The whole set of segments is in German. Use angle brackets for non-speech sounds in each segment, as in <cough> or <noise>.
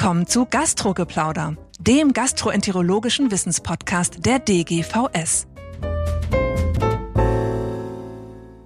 willkommen zu Gastrogeplauder, dem gastroenterologischen Wissenspodcast der DGVS.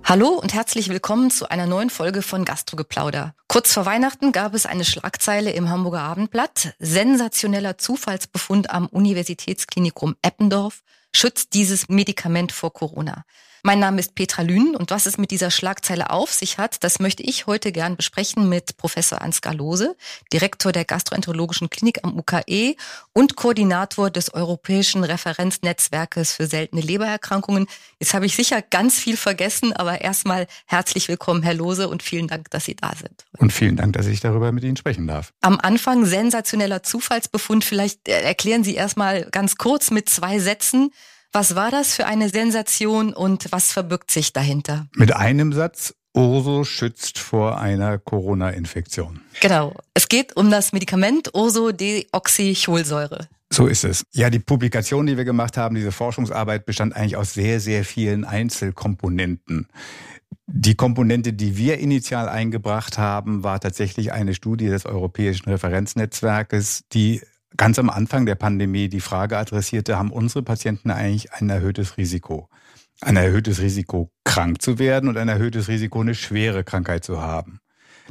Hallo und herzlich willkommen zu einer neuen Folge von Gastrogeplauder. Kurz vor Weihnachten gab es eine Schlagzeile im Hamburger Abendblatt. Sensationeller Zufallsbefund am Universitätsklinikum Eppendorf schützt dieses Medikament vor Corona. Mein Name ist Petra Lünen und was es mit dieser Schlagzeile auf sich hat, das möchte ich heute gern besprechen mit Professor Ansgar Lose, Direktor der Gastroenterologischen Klinik am UKE und Koordinator des Europäischen Referenznetzwerkes für seltene Lebererkrankungen. Jetzt habe ich sicher ganz viel vergessen, aber erstmal herzlich willkommen, Herr Lose, und vielen Dank, dass Sie da sind. Und vielen Dank, dass ich darüber mit Ihnen sprechen darf. Am Anfang sensationeller Zufallsbefund. Vielleicht erklären Sie erstmal ganz kurz mit zwei Sätzen, was war das für eine Sensation und was verbirgt sich dahinter? Mit einem Satz, Urso schützt vor einer Corona-Infektion. Genau. Es geht um das Medikament Ursodeoxycholsäure. So ist es. Ja, die Publikation, die wir gemacht haben, diese Forschungsarbeit bestand eigentlich aus sehr, sehr vielen Einzelkomponenten. Die Komponente, die wir initial eingebracht haben, war tatsächlich eine Studie des Europäischen Referenznetzwerkes, die ganz am Anfang der Pandemie die Frage adressierte, haben unsere Patienten eigentlich ein erhöhtes Risiko? Ein erhöhtes Risiko, krank zu werden und ein erhöhtes Risiko, eine schwere Krankheit zu haben.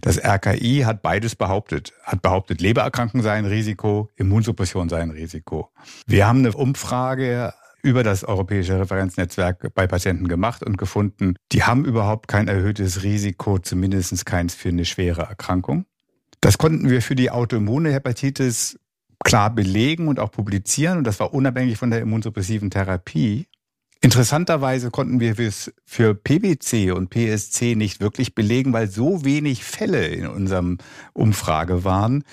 Das RKI hat beides behauptet. Hat behauptet, Lebererkrankung sei ein Risiko, Immunsuppression sei ein Risiko. Wir haben eine Umfrage über das europäische Referenznetzwerk bei Patienten gemacht und gefunden, die haben überhaupt kein erhöhtes Risiko, zumindest keins für eine schwere Erkrankung. Das konnten wir für die autoimmune Hepatitis klar belegen und auch publizieren. Und das war unabhängig von der immunsuppressiven Therapie. Interessanterweise konnten wir es für PBC und PSC nicht wirklich belegen, weil so wenig Fälle in unserem Umfrage waren,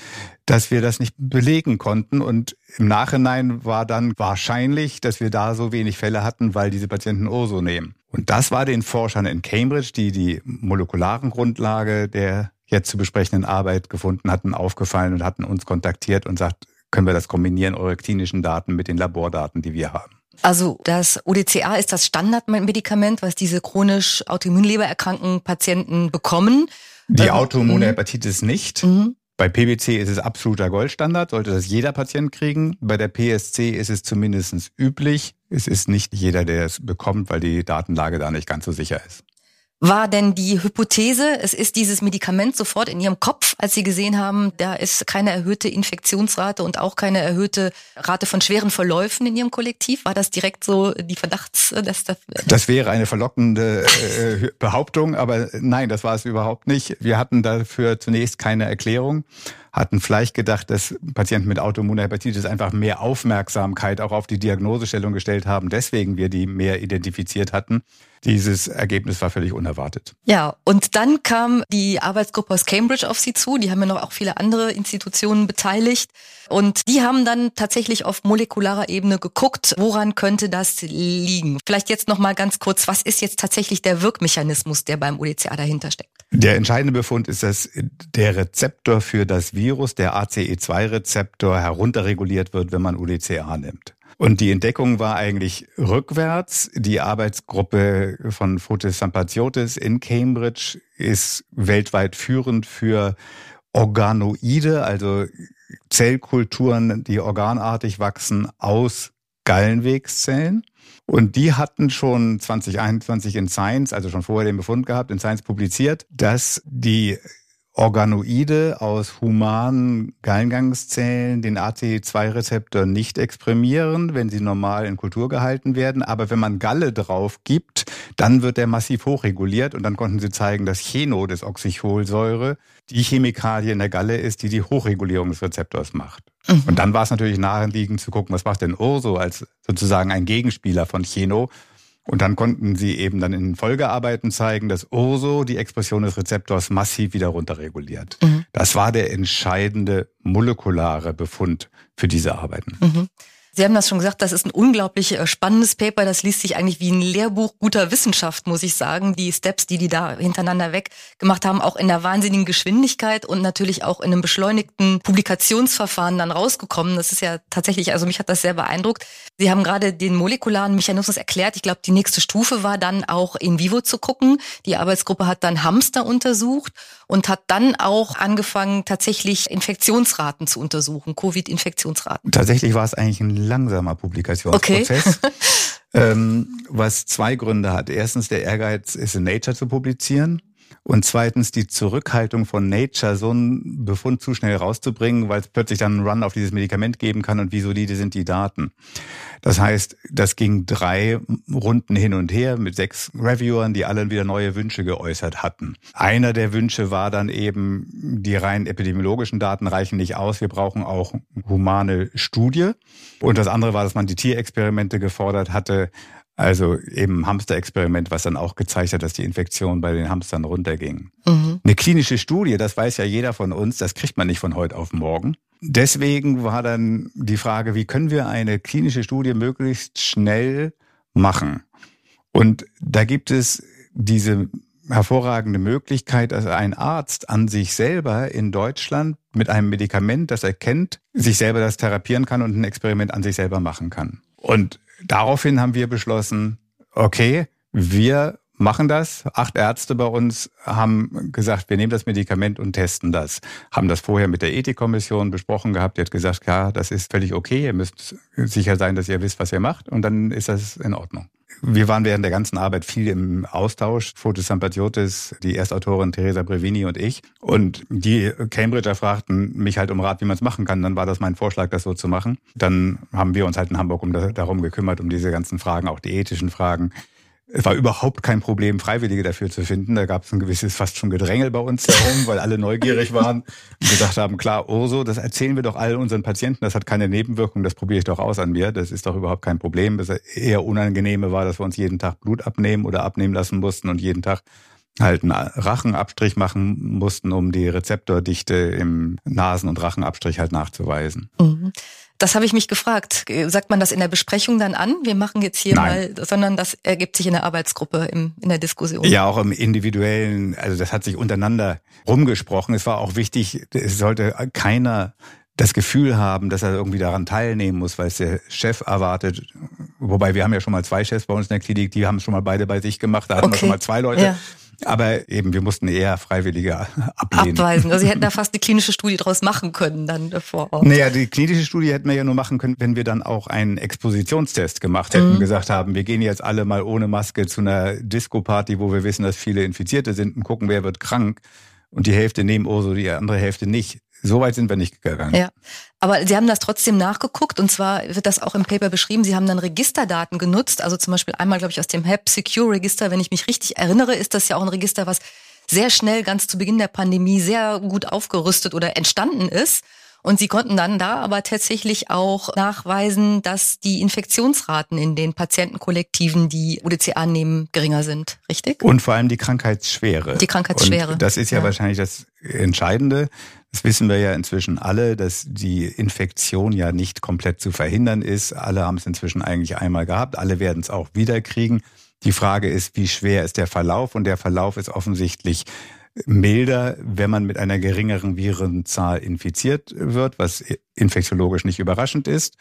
dass wir das nicht belegen konnten. Und im Nachhinein war dann wahrscheinlich, dass wir da so wenig Fälle hatten, weil diese Patienten Urso nehmen. Und das war den Forschern in Cambridge, die die molekularen Grundlage der jetzt zu besprechenden Arbeit gefunden hatten, aufgefallen und hatten uns kontaktiert und sagt, können wir das kombinieren, eure klinischen Daten mit den Labordaten, die wir haben. Also das ODCA ist das Standardmedikament, was diese chronisch autoimmunlebererkrankten Patienten bekommen. Die ähm, autoimmune mhm. Hepatitis nicht. Mhm. Bei PBC ist es absoluter Goldstandard, sollte das jeder Patient kriegen. Bei der PSC ist es zumindest üblich. Es ist nicht jeder, der es bekommt, weil die Datenlage da nicht ganz so sicher ist. War denn die Hypothese, es ist dieses Medikament sofort in Ihrem Kopf, als Sie gesehen haben, da ist keine erhöhte Infektionsrate und auch keine erhöhte Rate von schweren Verläufen in Ihrem Kollektiv? War das direkt so die Verdachts... Dass das, das wäre eine verlockende äh, Behauptung, aber nein, das war es überhaupt nicht. Wir hatten dafür zunächst keine Erklärung hatten vielleicht gedacht, dass Patienten mit Autoimmunhepatitis einfach mehr Aufmerksamkeit auch auf die Diagnosestellung gestellt haben, deswegen wir die mehr identifiziert hatten. Dieses Ergebnis war völlig unerwartet. Ja, und dann kam die Arbeitsgruppe aus Cambridge auf Sie zu. Die haben ja noch auch viele andere Institutionen beteiligt. Und die haben dann tatsächlich auf molekularer Ebene geguckt, woran könnte das liegen. Vielleicht jetzt noch mal ganz kurz, was ist jetzt tatsächlich der Wirkmechanismus, der beim UDCA dahinter steckt? Der entscheidende Befund ist, dass der Rezeptor für das Virus, der ACE2-Rezeptor, herunterreguliert wird, wenn man UDCA nimmt. Und die Entdeckung war eigentlich rückwärts. Die Arbeitsgruppe von Fotis Sampaziotis in Cambridge ist weltweit führend für Organoide, also Zellkulturen, die organartig wachsen aus Gallenwegszellen. Und die hatten schon 2021 in Science, also schon vorher den Befund gehabt, in Science publiziert, dass die Organoide aus humanen Gallengangszellen den ACE2-Rezeptor nicht exprimieren, wenn sie normal in Kultur gehalten werden. Aber wenn man Galle drauf gibt, dann wird der massiv hochreguliert und dann konnten sie zeigen, dass Cheno des Oxycholsäure die Chemikalie in der Galle ist, die die Hochregulierung des Rezeptors macht. Mhm. Und dann war es natürlich naheliegend zu gucken, was macht denn Urso als sozusagen ein Gegenspieler von Cheno. Und dann konnten sie eben dann in Folgearbeiten zeigen, dass Urso die Expression des Rezeptors massiv wieder runterreguliert. Mhm. Das war der entscheidende molekulare Befund für diese Arbeiten. Mhm. Sie haben das schon gesagt, das ist ein unglaublich äh, spannendes Paper. Das liest sich eigentlich wie ein Lehrbuch guter Wissenschaft, muss ich sagen. Die Steps, die die da hintereinander weg gemacht haben, auch in der wahnsinnigen Geschwindigkeit und natürlich auch in einem beschleunigten Publikationsverfahren dann rausgekommen. Das ist ja tatsächlich, also mich hat das sehr beeindruckt. Sie haben gerade den molekularen Mechanismus erklärt. Ich glaube, die nächste Stufe war dann auch in vivo zu gucken. Die Arbeitsgruppe hat dann Hamster untersucht und hat dann auch angefangen, tatsächlich Infektionsraten zu untersuchen, Covid-Infektionsraten. Tatsächlich war es eigentlich ein langsamer Publikationsprozess. Okay. <laughs> ähm, was zwei Gründe hat. Erstens der Ehrgeiz, es in Nature zu publizieren. Und zweitens die Zurückhaltung von Nature, so einen Befund zu schnell rauszubringen, weil es plötzlich dann einen Run auf dieses Medikament geben kann und wie solide sind die Daten. Das heißt, das ging drei Runden hin und her mit sechs Reviewern, die alle wieder neue Wünsche geäußert hatten. Einer der Wünsche war dann eben, die rein epidemiologischen Daten reichen nicht aus, wir brauchen auch humane Studie. Und das andere war, dass man die Tierexperimente gefordert hatte, also eben Hamsterexperiment, was dann auch gezeigt hat, dass die Infektion bei den Hamstern runterging. Mhm. Eine klinische Studie, das weiß ja jeder von uns, das kriegt man nicht von heute auf morgen. Deswegen war dann die Frage, wie können wir eine klinische Studie möglichst schnell machen? Und da gibt es diese hervorragende Möglichkeit, dass ein Arzt an sich selber in Deutschland mit einem Medikament, das er kennt, sich selber das therapieren kann und ein Experiment an sich selber machen kann. Und daraufhin haben wir beschlossen, okay, wir machen das. Acht Ärzte bei uns haben gesagt, wir nehmen das Medikament und testen das. Haben das vorher mit der Ethikkommission besprochen gehabt. Die hat gesagt, ja, das ist völlig okay. Ihr müsst sicher sein, dass ihr wisst, was ihr macht. Und dann ist das in Ordnung. Wir waren während der ganzen Arbeit viel im Austausch. Fotis Sampathiotis, die Erstautorin Teresa Brevini und ich. Und die Cambridger fragten mich halt um Rat, wie man es machen kann. Dann war das mein Vorschlag, das so zu machen. Dann haben wir uns halt in Hamburg um darum gekümmert, um diese ganzen Fragen, auch die ethischen Fragen. Es war überhaupt kein Problem, Freiwillige dafür zu finden. Da gab es ein gewisses fast schon Gedrängel bei uns herum, weil alle neugierig <laughs> waren und gesagt haben, klar, Urso, das erzählen wir doch allen unseren Patienten, das hat keine Nebenwirkung, das probiere ich doch aus an mir, das ist doch überhaupt kein Problem. Das eher unangenehme war, dass wir uns jeden Tag Blut abnehmen oder abnehmen lassen mussten und jeden Tag halt einen Rachenabstrich machen mussten, um die Rezeptordichte im Nasen- und Rachenabstrich halt nachzuweisen. Mhm. Das habe ich mich gefragt. Sagt man das in der Besprechung dann an? Wir machen jetzt hier Nein. mal, sondern das ergibt sich in der Arbeitsgruppe im, in der Diskussion. Ja, auch im individuellen, also das hat sich untereinander rumgesprochen. Es war auch wichtig, es sollte keiner das Gefühl haben, dass er irgendwie daran teilnehmen muss, weil es der Chef erwartet. Wobei wir haben ja schon mal zwei Chefs bei uns in der Klinik, die haben es schon mal beide bei sich gemacht. Da hatten okay. wir schon mal zwei Leute. Ja. Aber eben, wir mussten eher Freiwillige ablehnen. Abweisen. Also Sie hätten da fast eine klinische Studie draus machen können dann vor Ort. Naja, die klinische Studie hätten wir ja nur machen können, wenn wir dann auch einen Expositionstest gemacht hätten, mhm. gesagt haben, wir gehen jetzt alle mal ohne Maske zu einer Disco-Party, wo wir wissen, dass viele Infizierte sind und gucken, wer wird krank. Und die Hälfte nehmen Urso, die andere Hälfte nicht. So weit sind wir nicht gegangen. Ja. Aber Sie haben das trotzdem nachgeguckt und zwar wird das auch im Paper beschrieben. Sie haben dann Registerdaten genutzt, also zum Beispiel einmal, glaube ich, aus dem HEP Secure Register. Wenn ich mich richtig erinnere, ist das ja auch ein Register, was sehr schnell, ganz zu Beginn der Pandemie, sehr gut aufgerüstet oder entstanden ist. Und sie konnten dann da aber tatsächlich auch nachweisen, dass die Infektionsraten in den Patientenkollektiven, die UDCA nehmen, geringer sind. Richtig? Und vor allem die Krankheitsschwere. Die Krankheitsschwere. Und das ist ja, ja wahrscheinlich das Entscheidende. Das wissen wir ja inzwischen alle, dass die Infektion ja nicht komplett zu verhindern ist. Alle haben es inzwischen eigentlich einmal gehabt. Alle werden es auch wieder kriegen. Die Frage ist, wie schwer ist der Verlauf? Und der Verlauf ist offensichtlich milder, wenn man mit einer geringeren Virenzahl infiziert wird, was infektiologisch nicht überraschend ist.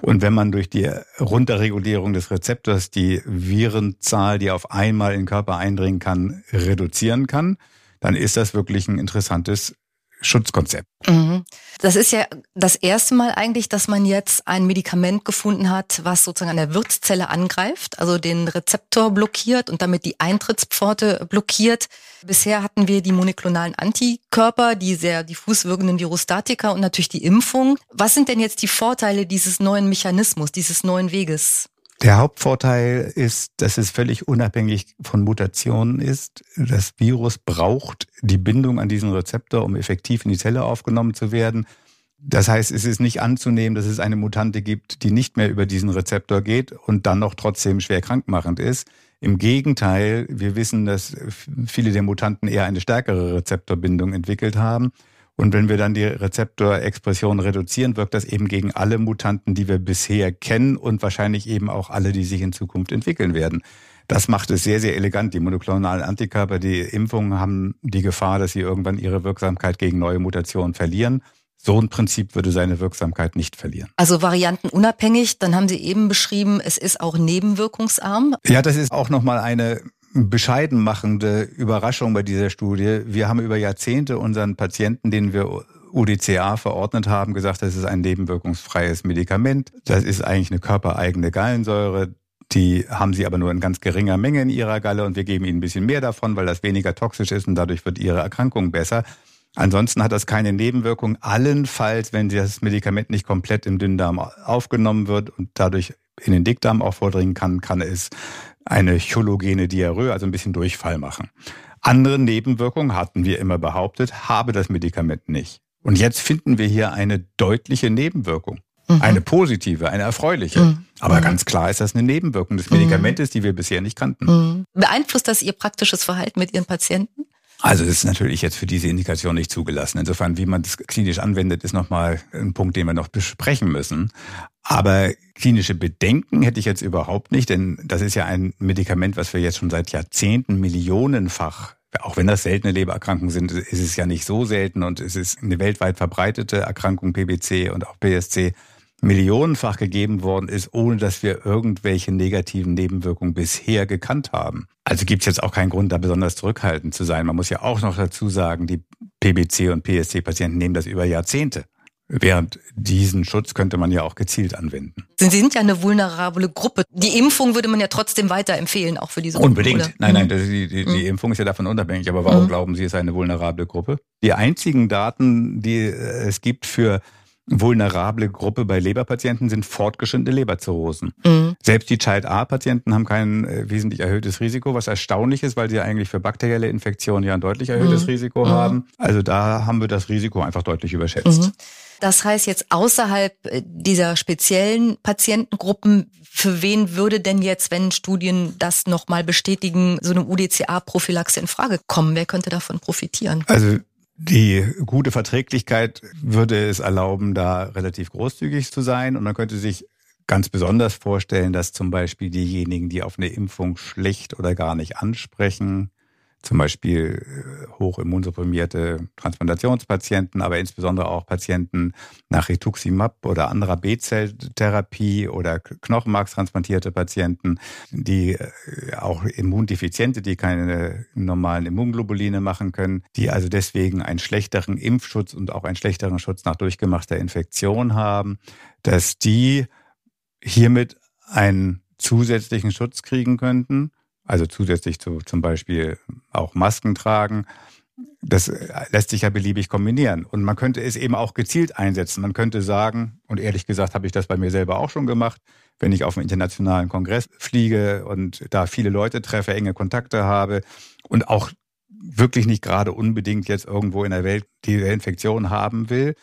Und wenn man durch die Runterregulierung des Rezeptors die Virenzahl, die auf einmal in den Körper eindringen kann, reduzieren kann, dann ist das wirklich ein interessantes Schutzkonzept. Mhm. Das ist ja das erste Mal eigentlich, dass man jetzt ein Medikament gefunden hat, was sozusagen an der Wirtszelle angreift, also den Rezeptor blockiert und damit die Eintrittspforte blockiert. Bisher hatten wir die monoklonalen Antikörper, die sehr diffus wirkenden Virostatika und natürlich die Impfung. Was sind denn jetzt die Vorteile dieses neuen Mechanismus, dieses neuen Weges? Der Hauptvorteil ist, dass es völlig unabhängig von Mutationen ist. Das Virus braucht die Bindung an diesen Rezeptor, um effektiv in die Zelle aufgenommen zu werden. Das heißt, es ist nicht anzunehmen, dass es eine Mutante gibt, die nicht mehr über diesen Rezeptor geht und dann noch trotzdem schwer krankmachend ist. Im Gegenteil, wir wissen, dass viele der Mutanten eher eine stärkere Rezeptorbindung entwickelt haben Und wenn wir dann die Rezeptorexpression reduzieren, wirkt das eben gegen alle Mutanten, die wir bisher kennen und wahrscheinlich eben auch alle, die sich in Zukunft entwickeln werden. Das macht es sehr, sehr elegant. Die monoklonalen Antikörper, die Impfungen haben die Gefahr, dass sie irgendwann ihre Wirksamkeit gegen neue Mutationen verlieren. So ein Prinzip würde seine Wirksamkeit nicht verlieren. Also variantenunabhängig, dann haben Sie eben beschrieben, es ist auch nebenwirkungsarm. Ja, das ist auch nochmal eine bescheiden machende Überraschung bei dieser Studie. Wir haben über Jahrzehnte unseren Patienten, denen wir UDCA verordnet haben, gesagt, das ist ein nebenwirkungsfreies Medikament. Das ist eigentlich eine körpereigene Gallensäure. Die haben sie aber nur in ganz geringer Menge in ihrer Galle und wir geben ihnen ein bisschen mehr davon, weil das weniger toxisch ist und dadurch wird ihre Erkrankung besser. Ansonsten hat das keine Nebenwirkung. Allenfalls, wenn das Medikament nicht komplett im Dünndarm aufgenommen wird und dadurch in den Dickdarm auch vordringen kann, kann es eine chologene Diarrhoe, also ein bisschen Durchfall machen. Andere Nebenwirkungen hatten wir immer behauptet, habe das Medikament nicht. Und jetzt finden wir hier eine deutliche Nebenwirkung. Mhm. Eine positive, eine erfreuliche. Mhm. Aber mhm. ganz klar ist das eine Nebenwirkung des Medikamentes, die wir bisher nicht kannten. Mhm. Beeinflusst das Ihr praktisches Verhalten mit Ihren Patienten? Also das ist natürlich jetzt für diese Indikation nicht zugelassen. Insofern, wie man das klinisch anwendet, ist nochmal ein Punkt, den wir noch besprechen müssen. Aber klinische Bedenken hätte ich jetzt überhaupt nicht, denn das ist ja ein Medikament, was wir jetzt schon seit Jahrzehnten millionenfach auch wenn das seltene Lebererkrankungen sind, ist es ja nicht so selten und es ist eine weltweit verbreitete Erkrankung PBC und auch PSC millionenfach gegeben worden ist, ohne dass wir irgendwelche negativen Nebenwirkungen bisher gekannt haben. Also gibt es jetzt auch keinen Grund, da besonders zurückhaltend zu sein. Man muss ja auch noch dazu sagen, die PBC und PSC-Patienten nehmen das über Jahrzehnte. Während diesen Schutz könnte man ja auch gezielt anwenden. Sie sind ja eine vulnerable Gruppe. Die Impfung würde man ja trotzdem weiterempfehlen, auch für diese Gruppe. Unbedingt. Oder? Nein, nein, mhm. die, die, die mhm. Impfung ist ja davon unabhängig. Aber warum mhm. glauben Sie, es ist eine vulnerable Gruppe? Die einzigen Daten, die es gibt für vulnerable Gruppe bei Leberpatienten sind fortgeschrittene Leberzirrhosen. Mhm. Selbst die Child-A-Patienten haben kein äh, wesentlich erhöhtes Risiko, was erstaunlich ist, weil sie eigentlich für bakterielle Infektionen ja ein deutlich erhöhtes mhm. Risiko mhm. haben. Also da haben wir das Risiko einfach deutlich überschätzt. Mhm. Das heißt jetzt außerhalb äh, dieser speziellen Patientengruppen, für wen würde denn jetzt, wenn Studien das nochmal bestätigen, so eine UDCA-Prophylaxe in Frage kommen? Wer könnte davon profitieren? Also die gute Verträglichkeit würde es erlauben, da relativ großzügig zu sein. Und man könnte sich ganz besonders vorstellen, dass zum Beispiel diejenigen, die auf eine Impfung schlecht oder gar nicht ansprechen, zum Beispiel äh, hochimmunsupprimierte Transplantationspatienten, aber insbesondere auch Patienten nach Rituximab oder anderer B-Zelltherapie oder Knochenmarkstransplantierte Patienten, die äh, auch Immundefiziente, die keine normalen Immunglobuline machen können, die also deswegen einen schlechteren Impfschutz und auch einen schlechteren Schutz nach durchgemachter Infektion haben, dass die hiermit einen zusätzlichen Schutz kriegen könnten also zusätzlich zu zum Beispiel auch Masken tragen. Das lässt sich ja beliebig kombinieren. Und man könnte es eben auch gezielt einsetzen. Man könnte sagen, und ehrlich gesagt habe ich das bei mir selber auch schon gemacht, wenn ich auf einen internationalen Kongress fliege und da viele Leute treffe, enge Kontakte habe und auch wirklich nicht gerade unbedingt jetzt irgendwo in der Welt die Infektion haben will,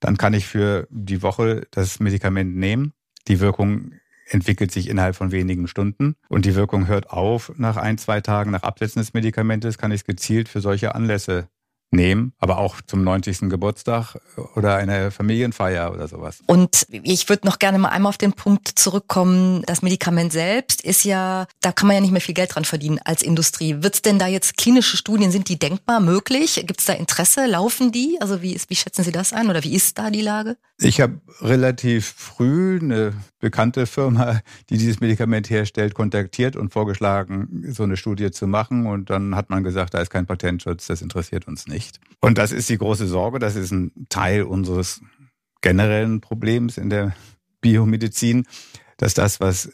dann kann ich für die Woche das Medikament nehmen. Die Wirkung entwickelt sich innerhalb von wenigen Stunden und die Wirkung hört auf nach ein, zwei Tagen nach Absetzen des Medikamentes, kann ich es gezielt für solche Anlässe nehmen, aber auch zum 90. Geburtstag oder eine Familienfeier oder sowas. Und ich würde noch gerne mal einmal auf den Punkt zurückkommen. Das Medikament selbst ist ja, da kann man ja nicht mehr viel Geld dran verdienen als Industrie. Wird es denn da jetzt klinische Studien, sind die denkbar möglich? Gibt es da Interesse? Laufen die? Also wie, ist, wie schätzen Sie das ein oder wie ist da die Lage? Ich habe relativ früh eine bekannte Firma, die dieses Medikament herstellt, kontaktiert und vorgeschlagen, so eine Studie zu machen. Und dann hat man gesagt, da ist kein Patentschutz, das interessiert uns nicht. Und das ist die große Sorge, das ist ein Teil unseres generellen Problems in der Biomedizin, dass das, was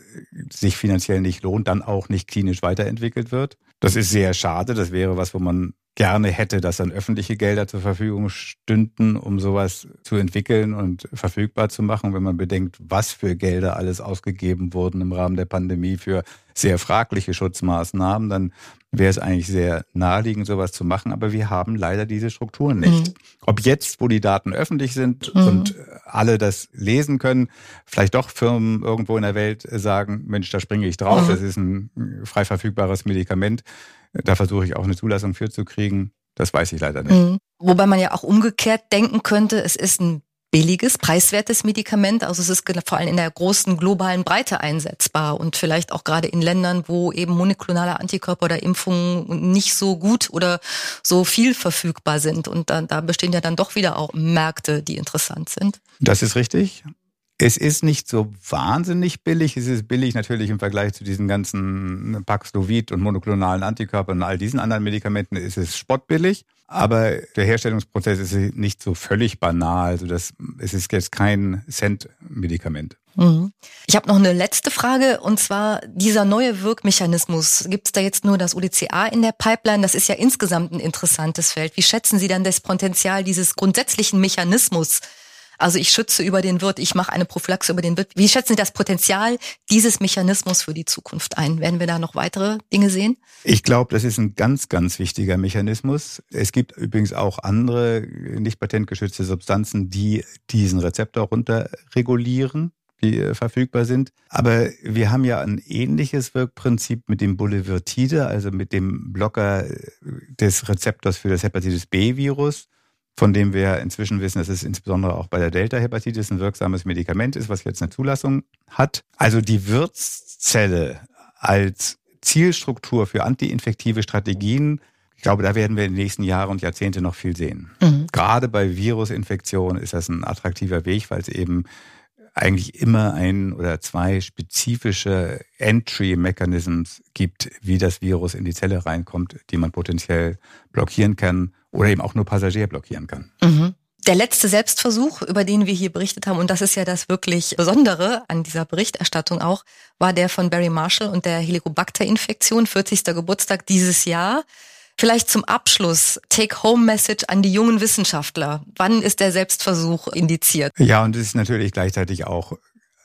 sich finanziell nicht lohnt, dann auch nicht klinisch weiterentwickelt wird. Das ist sehr schade. Das wäre was, wo man gerne hätte, dass dann öffentliche Gelder zur Verfügung stünden, um sowas zu entwickeln und verfügbar zu machen. Wenn man bedenkt, was für Gelder alles ausgegeben wurden im Rahmen der Pandemie für sehr fragliche Schutzmaßnahmen, dann wäre es eigentlich sehr naheliegend, sowas zu machen. Aber wir haben leider diese Strukturen nicht. Mhm. Ob jetzt, wo die Daten öffentlich sind mhm. und alle das lesen können, vielleicht doch Firmen irgendwo in der Welt sagen, Mensch, da springe ich drauf, mhm. das ist ein frei verfügbares Medikament da versuche ich auch eine Zulassung für zu kriegen. Das weiß ich leider nicht. Mhm. Wobei man ja auch umgekehrt denken könnte, es ist ein billiges, preiswertes Medikament. Also es ist vor allem in der großen globalen Breite einsetzbar und vielleicht auch gerade in Ländern, wo eben monoklonale Antikörper oder Impfungen nicht so gut oder so viel verfügbar sind. Und da, da bestehen ja dann doch wieder auch Märkte, die interessant sind. Das ist richtig. Es ist nicht so wahnsinnig billig. Es ist billig natürlich im Vergleich zu diesen ganzen Paxlovid und monoklonalen Antikörpern und all diesen anderen Medikamenten ist es spottbillig. Aber der Herstellungsprozess ist nicht so völlig banal. Also das, es ist jetzt kein Cent-Medikament. Mhm. Ich habe noch eine letzte Frage und zwar dieser neue Wirkmechanismus. Gibt es da jetzt nur das UDCA in der Pipeline? Das ist ja insgesamt ein interessantes Feld. Wie schätzen Sie dann das Potenzial dieses grundsätzlichen Mechanismus also ich schütze über den Wirt, ich mache eine Prophylaxe über den Wirt. Wie schätzen Sie das Potenzial dieses Mechanismus für die Zukunft ein? Werden wir da noch weitere Dinge sehen? Ich glaube, das ist ein ganz, ganz wichtiger Mechanismus. Es gibt übrigens auch andere nicht patentgeschützte Substanzen, die diesen Rezeptor runterregulieren die äh, verfügbar sind. Aber wir haben ja ein ähnliches Wirkprinzip mit dem Bulevirtide, also mit dem Blocker äh, des Rezeptors für das Hepatitis B-Virus von dem wir inzwischen wissen, dass es insbesondere auch bei der Delta-Hepatitis ein wirksames Medikament ist, was jetzt eine Zulassung hat. Also die Wirtszelle als Zielstruktur für antiinfektive Strategien, ich glaube, da werden wir in den nächsten Jahren und Jahrzehnten noch viel sehen. Mhm. Gerade bei Virusinfektionen ist das ein attraktiver Weg, weil es eben eigentlich immer ein oder zwei spezifische Entry-Mechanisms gibt, wie das Virus in die Zelle reinkommt, die man potenziell blockieren kann oder eben auch nur Passagier blockieren kann. Mhm. Der letzte Selbstversuch, über den wir hier berichtet haben, und das ist ja das wirklich Besondere an dieser Berichterstattung auch, war der von Barry Marshall und der Helicobacter-Infektion, 40. Geburtstag dieses Jahr. Vielleicht zum Abschluss, Take-Home-Message an die jungen Wissenschaftler. Wann ist der Selbstversuch indiziert? Ja, und es ist natürlich gleichzeitig auch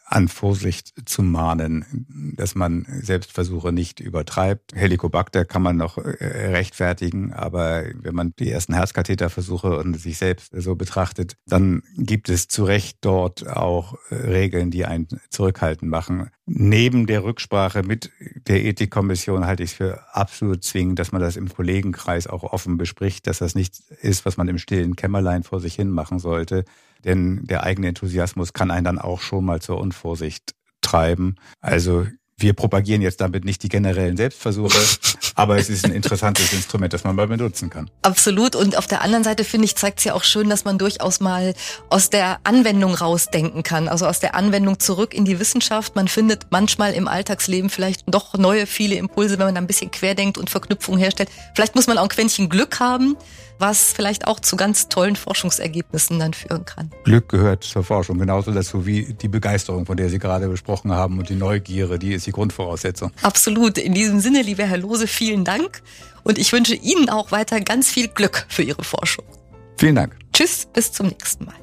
an Vorsicht zu mahnen, dass man Selbstversuche nicht übertreibt. Helicobacter kann man noch äh, rechtfertigen, aber wenn man die ersten Herzkatheterversuche und sich selbst so betrachtet, dann gibt es zu Recht dort auch äh, Regeln, die einen zurückhaltend machen. Neben der Rücksprache mit der Ethikkommission halte ich es für absolut zwingend, dass man das im Kollegenkreis auch offen bespricht, dass das nicht ist, was man im stillen Kämmerlein vor sich hin machen sollte. Denn der eigene Enthusiasmus kann einen dann auch schon mal zur Unvorsicht treiben. Also wir propagieren jetzt damit nicht die generellen Selbstversuche, <laughs> aber es ist ein interessantes Instrument, das man mal benutzen kann. Absolut. Und auf der anderen Seite finde ich, zeigt es ja auch schön, dass man durchaus mal aus der Anwendung rausdenken kann. Also aus der Anwendung zurück in die Wissenschaft. Man findet manchmal im Alltagsleben vielleicht doch neue, viele Impulse, wenn man da ein bisschen querdenkt und Verknüpfungen herstellt. Vielleicht muss man auch ein Quäntchen Glück haben was vielleicht auch zu ganz tollen Forschungsergebnissen dann führen kann. Glück gehört zur Forschung genauso dazu wie die Begeisterung, von der Sie gerade besprochen haben und die Neugierde, die ist die Grundvoraussetzung. Absolut. In diesem Sinne, lieber Herr Lose, vielen Dank und ich wünsche Ihnen auch weiter ganz viel Glück für Ihre Forschung. Vielen Dank. Tschüss, bis zum nächsten Mal.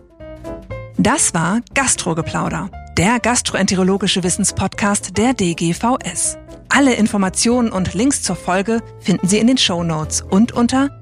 Das war Gastrogeplauder, der gastroenterologische Wissenspodcast der DGVS. Alle Informationen und Links zur Folge finden Sie in den Show Notes und unter